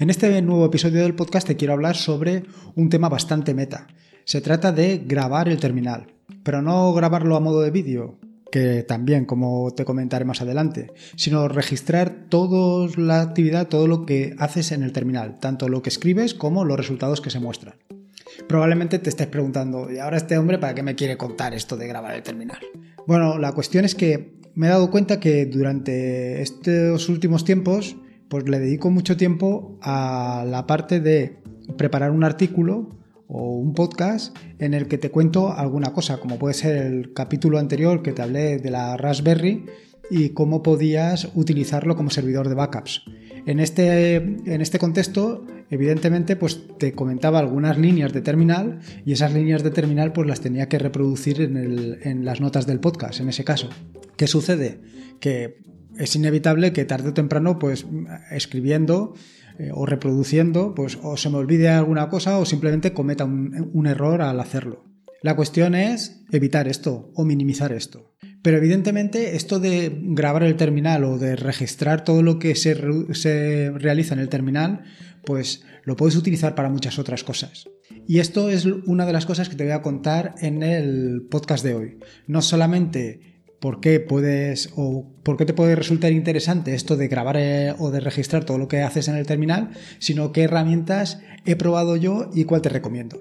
En este nuevo episodio del podcast te quiero hablar sobre un tema bastante meta. Se trata de grabar el terminal, pero no grabarlo a modo de vídeo, que también, como te comentaré más adelante, sino registrar toda la actividad, todo lo que haces en el terminal, tanto lo que escribes como los resultados que se muestran. Probablemente te estés preguntando, ¿y ahora este hombre para qué me quiere contar esto de grabar el terminal? Bueno, la cuestión es que me he dado cuenta que durante estos últimos tiempos pues le dedico mucho tiempo a la parte de preparar un artículo o un podcast en el que te cuento alguna cosa, como puede ser el capítulo anterior que te hablé de la Raspberry y cómo podías utilizarlo como servidor de backups. En este, en este contexto, evidentemente, pues te comentaba algunas líneas de terminal y esas líneas de terminal pues las tenía que reproducir en, en las notas del podcast, en ese caso. ¿Qué sucede? Que es inevitable que tarde o temprano, pues escribiendo eh, o reproduciendo, pues o se me olvide alguna cosa o simplemente cometa un, error al hacerlo. La cuestión es evitar esto o minimizar esto. Pero evidentemente esto de grabar el terminal o de registrar todo lo que se, se, realiza en el terminal, pues lo puedes utilizar para muchas otras cosas. Y esto es una de las cosas que te voy a contar en el podcast de hoy. No solamente por qué puedes o por qué te puede resultar interesante esto de grabar eh, o de registrar todo lo que haces en el terminal, sino qué herramientas he probado yo y cuál te recomiendo.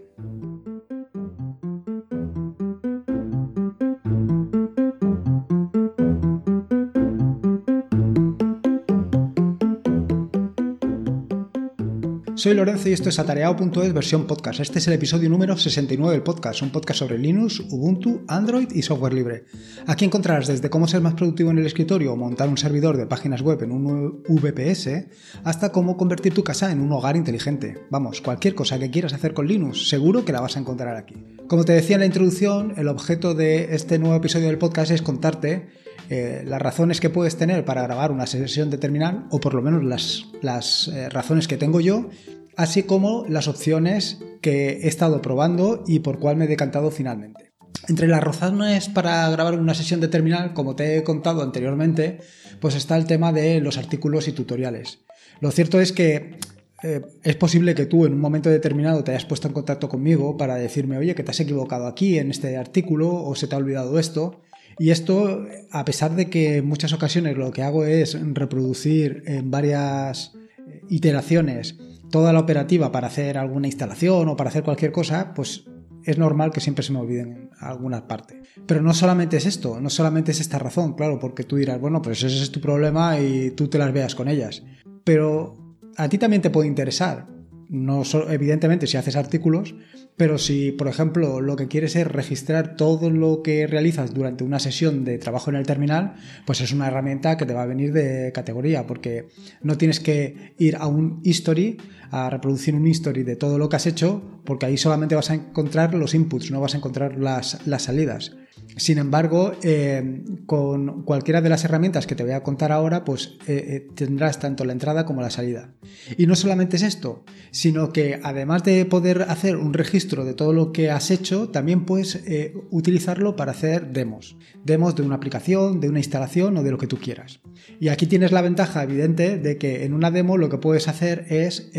Soy Lorenzo y esto es atareado.es versión podcast. Este es el episodio número 69 del podcast, un podcast sobre Linux, Ubuntu, Android y software libre. Aquí encontrarás desde cómo ser más productivo en el escritorio o montar un servidor de páginas web en un VPS, hasta cómo convertir tu casa en un hogar inteligente. Vamos, cualquier cosa que quieras hacer con Linux, seguro que la vas a encontrar aquí. Como te decía en la introducción, el objeto de este nuevo episodio del podcast es contarte eh, las razones que puedes tener para grabar una sesión de terminal, o por lo menos las, las eh, razones que tengo yo, así como las opciones que he estado probando y por cuál me he decantado finalmente. Entre las razones para grabar una sesión de terminal, como te he contado anteriormente, pues está el tema de los artículos y tutoriales. Lo cierto es que eh, es posible que tú en un momento determinado te hayas puesto en contacto conmigo para decirme, oye, que te has equivocado aquí en este artículo o se te ha olvidado esto. Y esto, a pesar de que en muchas ocasiones lo que hago es reproducir en varias eh, iteraciones toda la operativa para hacer alguna instalación o para hacer cualquier cosa, pues es normal que siempre se me olviden alguna parte. Pero no solamente es esto, no solamente es esta razón, claro, porque tú dirás, bueno, pues ese es tu problema y tú te las veas con ellas. Pero a ti también te puede interesar no evidentemente si haces artículos, pero si, por ejemplo, lo que quieres es registrar todo lo que realizas durante una sesión de trabajo en el terminal, pues es una herramienta que te va a venir de categoría, porque no tienes que ir a un history, a reproducir un history de todo lo que has hecho, porque ahí solamente vas a encontrar los inputs, no vas a encontrar las, las salidas. Sin embargo, eh, con cualquiera de las herramientas que te voy a contar ahora, pues eh, eh, tendrás tanto la entrada como la salida. Y no solamente es esto, sino que además de poder hacer un registro de todo lo que has hecho, también puedes utilizarlo para hacer demos. Demos de una aplicación, de una instalación o de lo que tú quieras. Y aquí tienes la ventaja evidente de que en una demo lo que puedes hacer es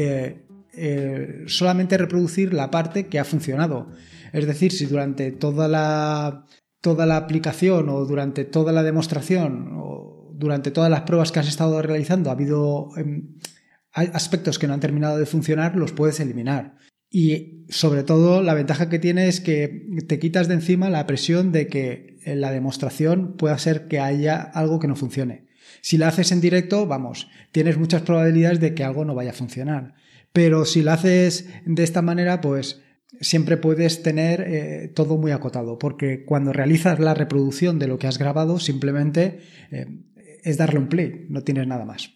solamente reproducir la parte que ha funcionado. Es decir, si durante toda la toda la aplicación o durante toda la demostración o durante todas las pruebas que has estado realizando ha habido em, aspectos que no han terminado de funcionar, los puedes eliminar. Y sobre todo la ventaja que tiene es que te quitas de encima la presión de que en la demostración pueda ser que haya algo que no funcione. Si la haces en directo, vamos, tienes muchas probabilidades de que algo no vaya a funcionar. Pero si la haces de esta manera, pues siempre puedes tener eh, todo muy acotado, porque cuando realizas la reproducción de lo que has grabado, simplemente eh, es darle un play, no tienes nada más.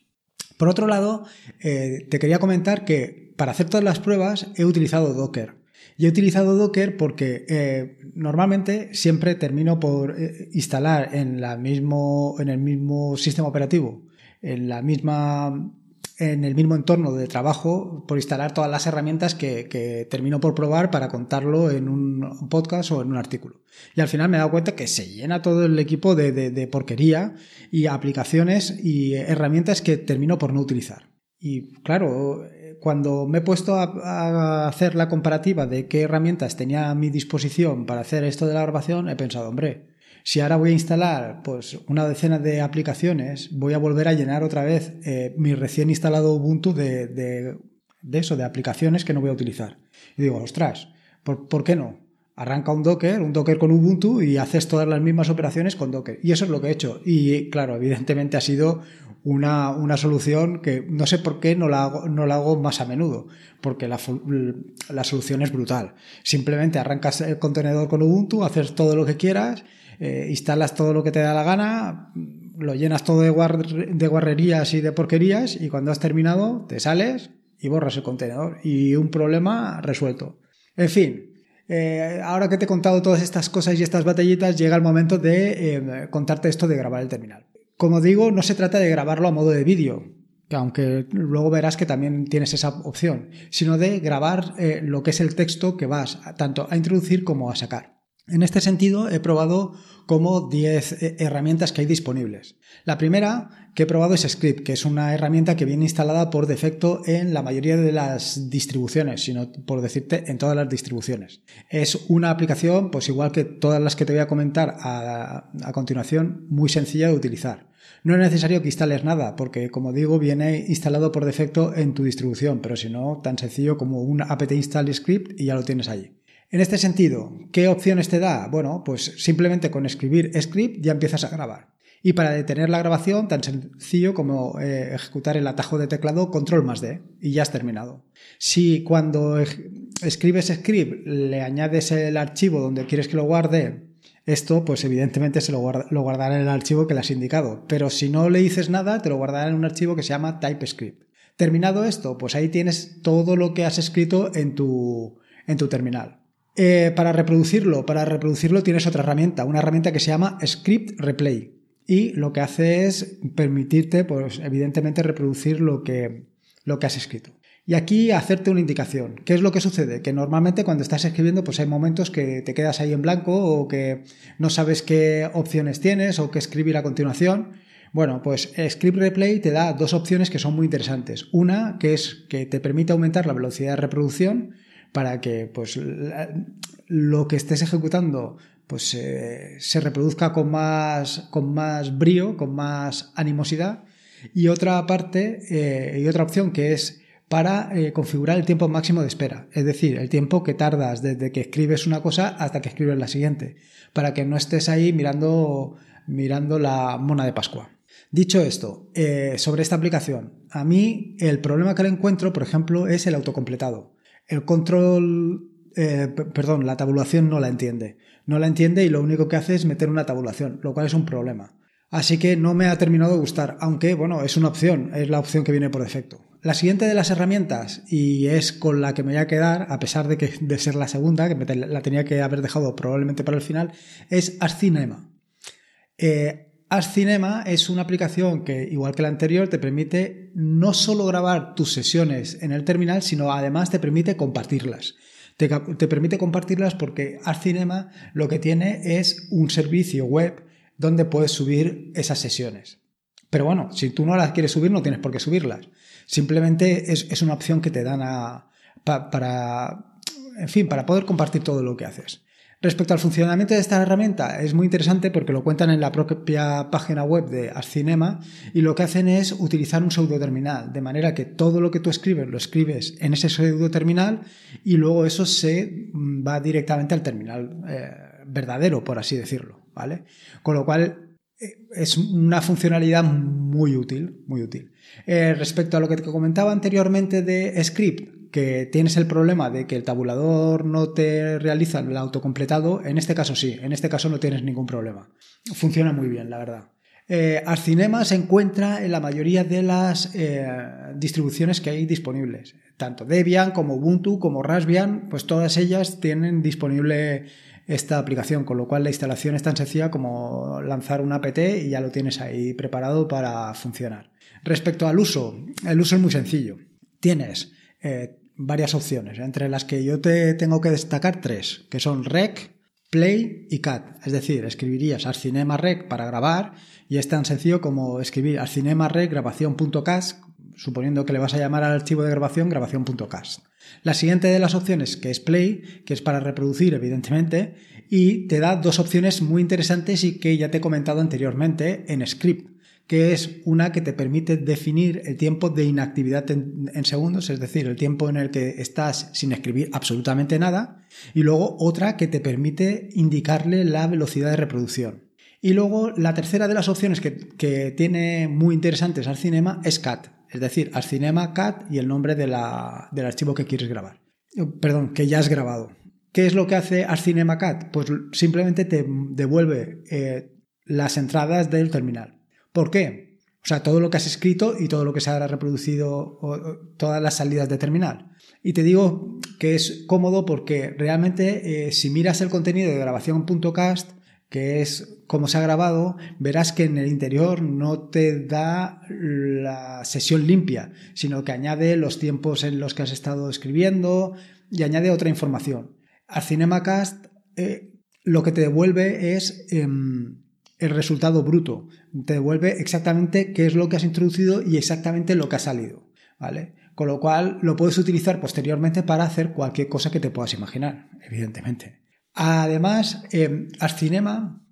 Por otro lado, eh, te quería comentar que para hacer todas las pruebas he utilizado Docker. Y he utilizado Docker porque normalmente siempre termino por instalar en, la mismo, en el mismo sistema operativo, en la misma en el mismo entorno de trabajo por instalar todas las herramientas que, termino por probar para contarlo en un podcast o en un artículo. Y al final me he dado cuenta que se llena todo el equipo de, porquería y aplicaciones y herramientas que termino por no utilizar. y claro, cuando me he puesto a, hacer la comparativa de qué herramientas tenía a mi disposición para hacer esto de la grabación, he pensado, hombre, si ahora voy a instalar pues una decena de aplicaciones, voy a volver a llenar otra vez eh, mi recién instalado Ubuntu de, de, eso, de aplicaciones que no voy a utilizar. Y digo, ostras, ¿por, ¿por qué no? Arranca un Docker, un Docker con Ubuntu y haces todas las mismas operaciones con Docker. Y eso es lo que he hecho. Y claro, evidentemente ha sido una, una, solución que no sé por qué no la hago, no la hago más a menudo, porque la, la, solución es brutal. Simplemente arrancas el contenedor con Ubuntu, haces todo lo que quieras, eh, instalas todo lo que te da la gana, lo llenas todo de, de guarrerías y de porquerías y cuando has terminado te sales y borras el contenedor y un problema resuelto. En fin, eh, ahora que te he contado todas estas cosas y estas batallitas, llega el momento de eh, contarte esto de grabar el terminal. Como digo, no se trata de grabarlo a modo de vídeo, que aunque luego verás que también tienes esa opción, sino de grabar eh, lo que es el texto que vas tanto a introducir como a sacar. En este sentido, he probado como 10 eh, herramientas que hay disponibles. La primera que he probado es Script, que es una herramienta que viene instalada por defecto en la mayoría de las distribuciones, sino por decirte en todas las distribuciones. Es una aplicación, pues igual que todas las que te voy a comentar a, a continuación, muy sencilla de utilizar. No es necesario que instales nada, porque como digo, viene instalado por defecto en tu distribución, pero si no, tan sencillo como un apt install script y ya lo tienes allí. En este sentido, ¿qué opciones te da? Bueno, pues simplemente con escribir script ya empiezas a grabar. Y para detener la grabación, tan sencillo como eh, ejecutar el atajo de teclado control más D y ya has terminado. Si cuando escribes script le añades el archivo donde quieres que lo guarde, esto pues evidentemente se lo, guardará en el archivo que le has indicado. Pero si no le dices nada, te lo guardará en un archivo que se llama TypeScript. Terminado esto, pues ahí tienes todo lo que has escrito en tu, en tu terminal. Eh, para reproducirlo, para reproducirlo tienes otra herramienta, una herramienta que se llama Script Replay. Y lo que hace es permitirte, pues, evidentemente, reproducir lo que, lo que has escrito. Y aquí hacerte una indicación. ¿Qué es lo que sucede? Que normalmente cuando estás escribiendo, pues hay momentos que te quedas ahí en blanco o que no sabes qué opciones tienes o qué escribir a continuación. Bueno, pues Script Replay te da dos opciones que son muy interesantes. Una, que es que te permite aumentar la velocidad de reproducción para que pues, lo que estés ejecutando pues, eh, se reproduzca con más, con más brío, con más animosidad. Y otra parte, eh, y otra opción que es para eh, configurar el tiempo máximo de espera, es decir, el tiempo que tardas desde que escribes una cosa hasta que escribes la siguiente, para que no estés ahí mirando, mirando la mona de Pascua. Dicho esto, sobre esta aplicación, a mí el problema que le encuentro, por ejemplo, es el autocompletado. El control, eh, perdón, la tabulación no la entiende. No la entiende y lo único que hace es meter una tabulación, lo cual es un problema. Así que no me ha terminado de gustar, aunque bueno, es una opción, es la opción que viene por defecto. La siguiente de las herramientas, y es con la que me voy a quedar, a pesar de, que, de ser la segunda, que la tenía que haber dejado probablemente para el final, es Arcinema. Eh, Cinema es una aplicación que, igual que la anterior, te permite no solo grabar tus sesiones en el terminal, sino además te permite compartirlas. Te, permite compartirlas porque Cinema lo que tiene es un servicio web donde puedes subir esas sesiones. Pero bueno, si tú no las quieres subir, no tienes por qué subirlas. Simplemente es, una opción que te dan a, para, en fin, para poder compartir todo lo que haces. Respecto al funcionamiento de esta herramienta, es muy interesante porque lo cuentan en la propia página web de Arcinema y lo que hacen es utilizar un pseudoterminal, de manera que todo lo que tú escribes lo escribes en ese pseudoterminal y luego eso se mm, va directamente al terminal eh, verdadero, por así decirlo, ¿vale? Con lo cual eh, es una funcionalidad muy útil, muy útil. Eh, respecto a lo que te comentaba anteriormente de Script, que tienes el problema de que el tabulador no te realiza el autocompletado, en este caso sí, en este caso no tienes ningún problema. Funciona muy bien, la verdad. Eh, Arcinema se encuentra en la mayoría de las eh, distribuciones que hay disponibles. Tanto Debian como Ubuntu como Raspbian, pues todas ellas tienen disponible esta aplicación, con lo cual la instalación es tan sencilla como lanzar un apt y ya lo tienes ahí preparado para funcionar. Respecto al uso, el uso es muy sencillo. Tienes eh, varias opciones, entre las que yo te tengo que destacar tres, que son Rec, Play y Cat. Es decir, escribirías Arcinema Rec para grabar y es tan sencillo como escribir Arcinema Rec grabación.cat suponiendo que le vas a llamar al archivo de grabación grabación.cast. La siguiente de las opciones, que es Play, que es para reproducir, evidentemente, y te da dos opciones muy interesantes y que ya te he comentado anteriormente en Script, que es una que te permite definir el tiempo de inactividad en, segundos, es decir, el tiempo en el que estás sin escribir absolutamente nada, y luego otra que te permite indicarle la velocidad de reproducción. Y luego la tercera de las opciones que, que tiene muy interesantes al cinema es CAT, es decir, al cinema CAT y el nombre del archivo que quieres grabar. Perdón, que ya has grabado. ¿Qué es lo que hace Cinema CAT? Pues simplemente te devuelve eh, las entradas del terminal. ¿Por qué? O sea, todo lo que has escrito y todo lo que se habrá reproducido, o, todas las salidas de terminal. Y te digo que es cómodo porque realmente eh, si miras el contenido de grabación.cast, que es cómo se ha grabado, verás que en el interior no te da la sesión limpia, sino que añade los tiempos en los que has estado escribiendo y añade otra información. Al CinemaCast eh, lo que te devuelve es em, el resultado bruto, te devuelve exactamente qué es lo que has introducido y exactamente lo que ha salido, ¿vale? Con lo cual lo puedes utilizar posteriormente para hacer cualquier cosa que te puedas imaginar, evidentemente. Además, eh, Arcinema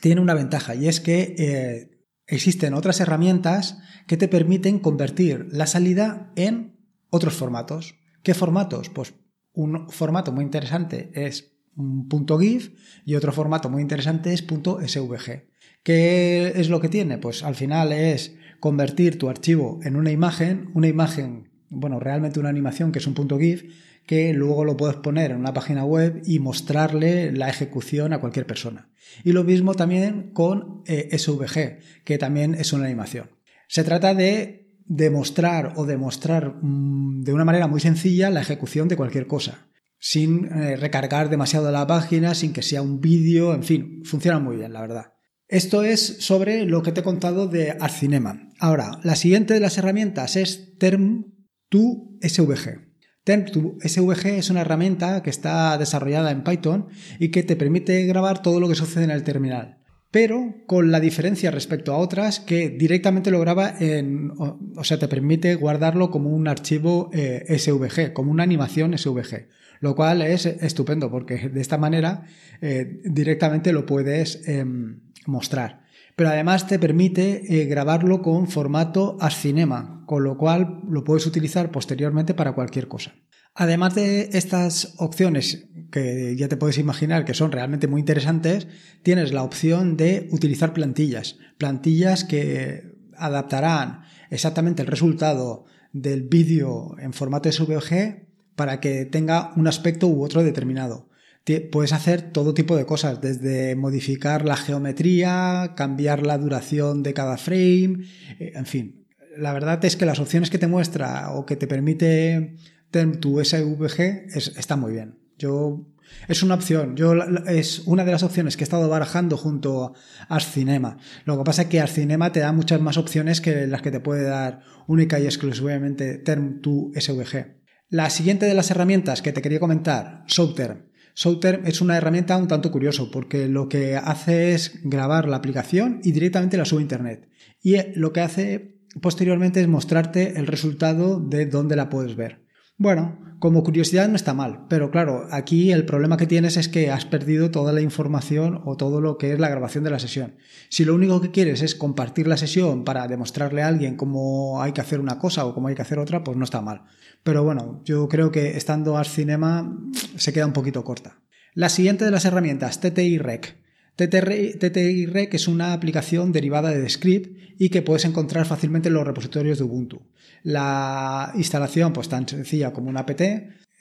tiene una ventaja y es que eh, existen otras herramientas que te permiten convertir la salida en otros formatos. ¿Qué formatos? Pues un formato muy interesante es .gif y otro formato muy interesante es .svg. ¿Qué es lo que tiene? Pues al final es convertir tu archivo en una imagen, una imagen, bueno, realmente una animación que es un .gif que luego lo puedes poner en una página web y mostrarle la ejecución a cualquier persona. Y lo mismo también con eh, SVG, que también es una animación. Se trata de demostrar o demostrar mm, de una manera muy sencilla la ejecución de cualquier cosa, sin eh, recargar demasiado la página, sin que sea un vídeo, en fin, funciona muy bien, la verdad. Esto es sobre lo que te he contado de Arcinema. Ahora, la siguiente de las herramientas es Term2SVG. SVG es una herramienta que está desarrollada en Python y que te permite grabar todo lo que sucede en el terminal. Pero con la diferencia respecto a otras que directamente lo graba en. O, sea, te permite guardarlo como un archivo eh, SVG, como una animación SVG. Lo cual es estupendo porque de esta manera eh, directamente lo puedes em, mostrar pero además te permite eh, grabarlo con formato Ascinema, con lo cual lo puedes utilizar posteriormente para cualquier cosa. Además de estas opciones que ya te puedes imaginar que son realmente muy interesantes, tienes la opción de utilizar plantillas, plantillas que adaptarán exactamente el resultado del vídeo en formato SVG para que tenga un aspecto u otro determinado puedes hacer todo tipo de cosas, desde modificar la geometría, cambiar la duración de cada frame, eh, en fin. La verdad es que las opciones que te muestra o que te permite tener tu SVG está muy bien. Yo es una opción, yo es una de las opciones que he estado barajando junto a Cinema. Lo que pasa es que Arcinema te da muchas más opciones que las que te puede dar única y exclusivamente Term 2 SVG. La siguiente de las herramientas que te quería comentar, Souterm. Souter es una herramienta un tanto curioso porque lo que hace es grabar la aplicación y directamente la sube a internet. Y lo que hace posteriormente es mostrarte el resultado de dónde la puedes ver. Bueno, como curiosidad no está mal, pero claro, aquí el problema que tienes es que has perdido toda la información o todo lo que es la grabación de la sesión. Si lo único que quieres es compartir la sesión para demostrarle a alguien cómo hay que hacer una cosa o cómo hay que hacer otra, pues no está mal. Pero bueno, yo creo que estando al Cinema se queda un poquito corta. La siguiente de las herramientas, TTI Rec. TTI Rec es una aplicación derivada de Script y que puedes encontrar fácilmente en los repositorios de Ubuntu. La instalación, pues tan sencilla como una apt,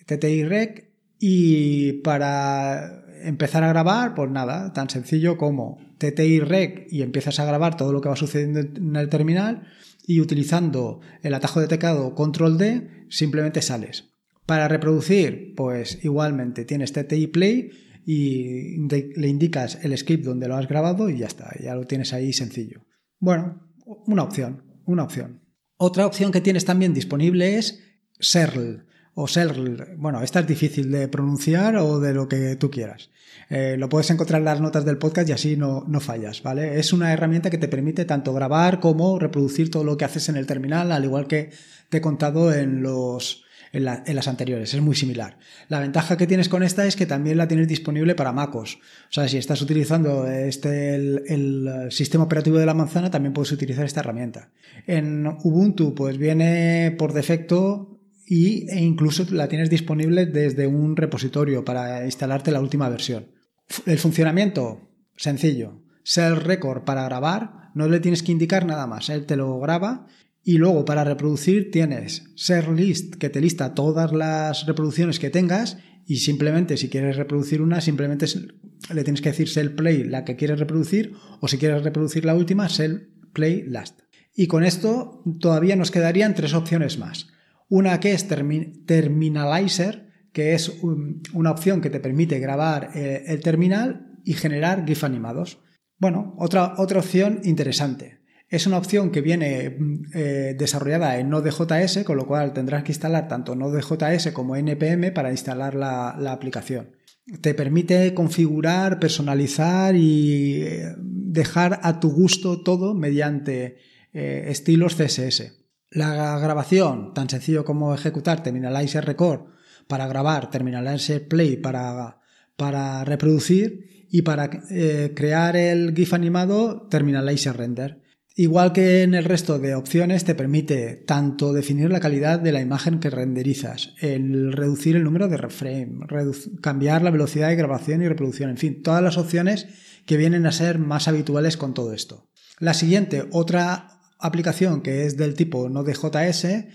TTI Rec, y para empezar a grabar, pues nada, tan sencillo como TTI Rec y empiezas a grabar todo lo que va sucediendo en el terminal y utilizando el atajo de teclado control D simplemente sales. Para reproducir, pues igualmente tienes TTI Play y le indicas el script donde lo has grabado y ya está, ya lo tienes ahí sencillo. Bueno, una opción, una opción. Otra opción que tienes también disponible es Serl o Shell, bueno, esta es difícil de pronunciar o de lo que tú quieras. Eh, lo puedes encontrar en las notas del podcast y así no, no fallas, ¿vale? Es una herramienta que te permite tanto grabar como reproducir todo lo que haces en el terminal, al igual que te he contado en los, en, las anteriores, es muy similar. La ventaja que tienes con esta es que también la tienes disponible para MacOS. O sea, si estás utilizando este, el, sistema operativo de la manzana, también puedes utilizar esta herramienta. En Ubuntu, pues viene por defecto y, e incluso la tienes disponible desde un repositorio para instalarte la última versión. El funcionamiento, sencillo. Cell Record para grabar, no le tienes que indicar nada más. Él te lo graba y luego para reproducir tienes Share List que te lista todas las reproducciones que tengas y simplemente si quieres reproducir una, simplemente le tienes que decir Cell Play la que quieres reproducir o si quieres reproducir la última, Cell Play Last. Y con esto todavía nos quedarían tres opciones más. Una que es Terminalizer, que es una opción que te permite grabar eh, el terminal y generar GIF animados. Bueno, otra, otra opción interesante. Es una opción que viene eh, desarrollada en Node.js, con lo cual tendrás que instalar tanto Node.js como NPM para instalar la, aplicación. Te permite configurar, personalizar y eh, dejar a tu gusto todo mediante eh, estilos CSS. La grabación, tan sencillo como ejecutar Terminalizer Record para grabar, Terminalizer Play para, para reproducir y para crear el GIF animado, Terminalizer Render. Igual que en el resto de opciones, te permite tanto definir la calidad de la imagen que renderizas, el reducir el número de reframe, cambiar la velocidad de grabación y reproducción, en fin, todas las opciones que vienen a ser más habituales con todo esto. La siguiente, otra aplicación que es del tipo Node.js, eh,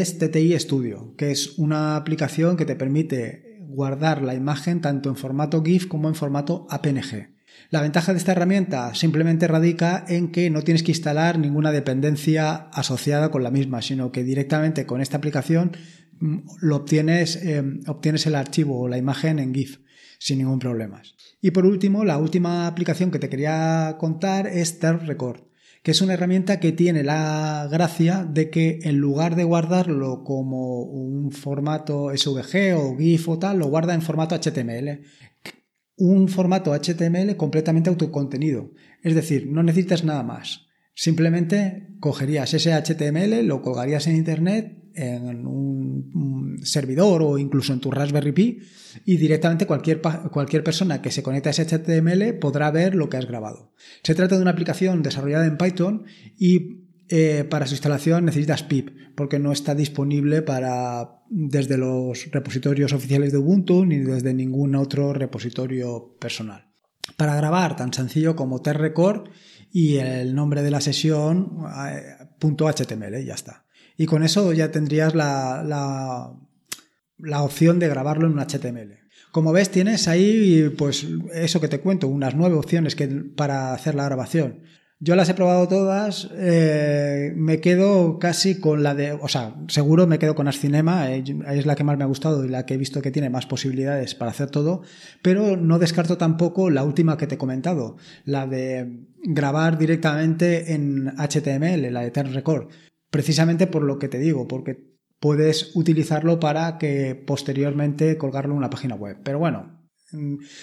es TTI Studio, que es una aplicación que te permite guardar la imagen tanto en formato GIF como en formato APNG. La ventaja de esta herramienta simplemente radica en que no tienes que instalar ninguna dependencia asociada con la misma, sino que directamente con esta aplicación mm, lo obtienes, eh, obtienes el archivo o la imagen en GIF sin ningún problema. Y por último, la última aplicación que te quería contar es Record, que es una herramienta que tiene la gracia de que en lugar de guardarlo como un formato SVG o GIF o tal, lo guarda en formato HTML un formato HTML completamente autocontenido. Es decir, no necesitas nada más. Simplemente cogerías ese HTML, lo colgarías en Internet, en un, servidor o incluso en tu Raspberry Pi y directamente cualquier, cualquier persona que se conecte a ese HTML podrá ver lo que has grabado. Se trata de una aplicación desarrollada en Python y eh, para su instalación necesitas pip, porque no está disponible para desde los repositorios oficiales de Ubuntu ni desde ningún otro repositorio personal. Para grabar, tan sencillo como trecord y el nombre de la sesión eh, .html, ya está. Y con eso ya tendrías la, la, la opción de grabarlo en un HTML. Como ves, tienes ahí, pues, eso que te cuento, unas nueve opciones que, para hacer la grabación. Yo las he probado todas, eh, me quedo casi con la de, o sea, seguro me quedo con Ascinema, eh, es la que más me ha gustado y la que he visto que tiene más posibilidades para hacer todo, pero no descarto tampoco la última que te he comentado, la de grabar directamente en HTML, la de Turn Record, precisamente por lo que te digo, porque puedes utilizarlo para que posteriormente colgarlo en una página web. Pero bueno,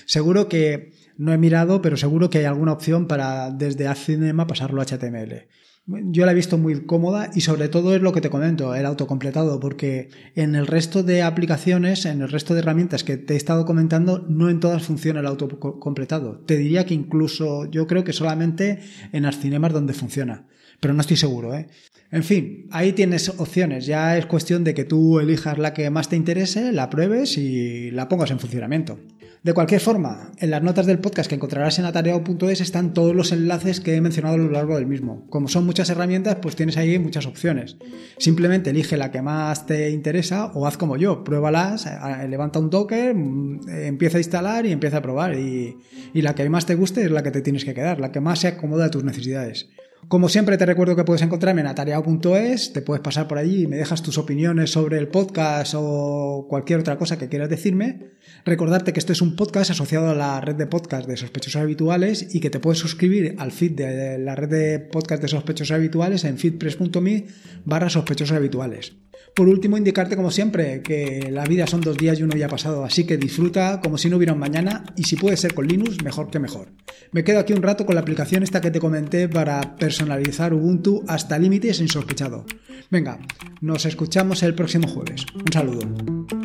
seguro que no he mirado, pero seguro que hay alguna opción para desde Cinema pasarlo a HTML. Yo la he visto muy cómoda y sobre todo es lo que te comento, el autocompletado, porque en el resto de aplicaciones, en el resto de herramientas que te he estado comentando, no en todas funciona el autocompletado. Te diría que incluso yo creo que solamente en Arcinema es donde funciona, pero no estoy seguro. ¿eh? En fin, ahí tienes opciones, ya es cuestión de que tú elijas la que más te interese, la pruebes y la pongas en funcionamiento. De cualquier forma, en las notas del podcast que encontrarás en atareado.es están todos los enlaces que he mencionado a lo largo del mismo. Como son muchas herramientas, pues tienes ahí muchas opciones. Simplemente elige la que más te interesa o haz como yo, pruébalas, levanta un Docker, mm, empieza a instalar y empieza a probar. Y, y la que más te guste es la que te tienes que quedar, la que más se acomoda a tus necesidades. Como siempre te recuerdo que puedes encontrarme en atareado.es, te puedes pasar por allí y me dejas tus opiniones sobre el podcast o cualquier otra cosa que quieras decirme. Recordarte que esto es un podcast asociado a la red de podcast de sospechosos habituales y que te puedes suscribir al feed de la red de podcast de sospechosos habituales en feedpress.me barra sospechosos habituales. Por último, indicarte como siempre que la vida son dos días y uno ya ha pasado, así que disfruta como si no hubiera un mañana y si puede ser con Linux, mejor que mejor. Me quedo aquí un rato con la aplicación esta que te comenté para personalizar Ubuntu hasta límites insospechados. Venga, nos escuchamos el próximo jueves. Un saludo.